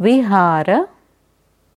विहार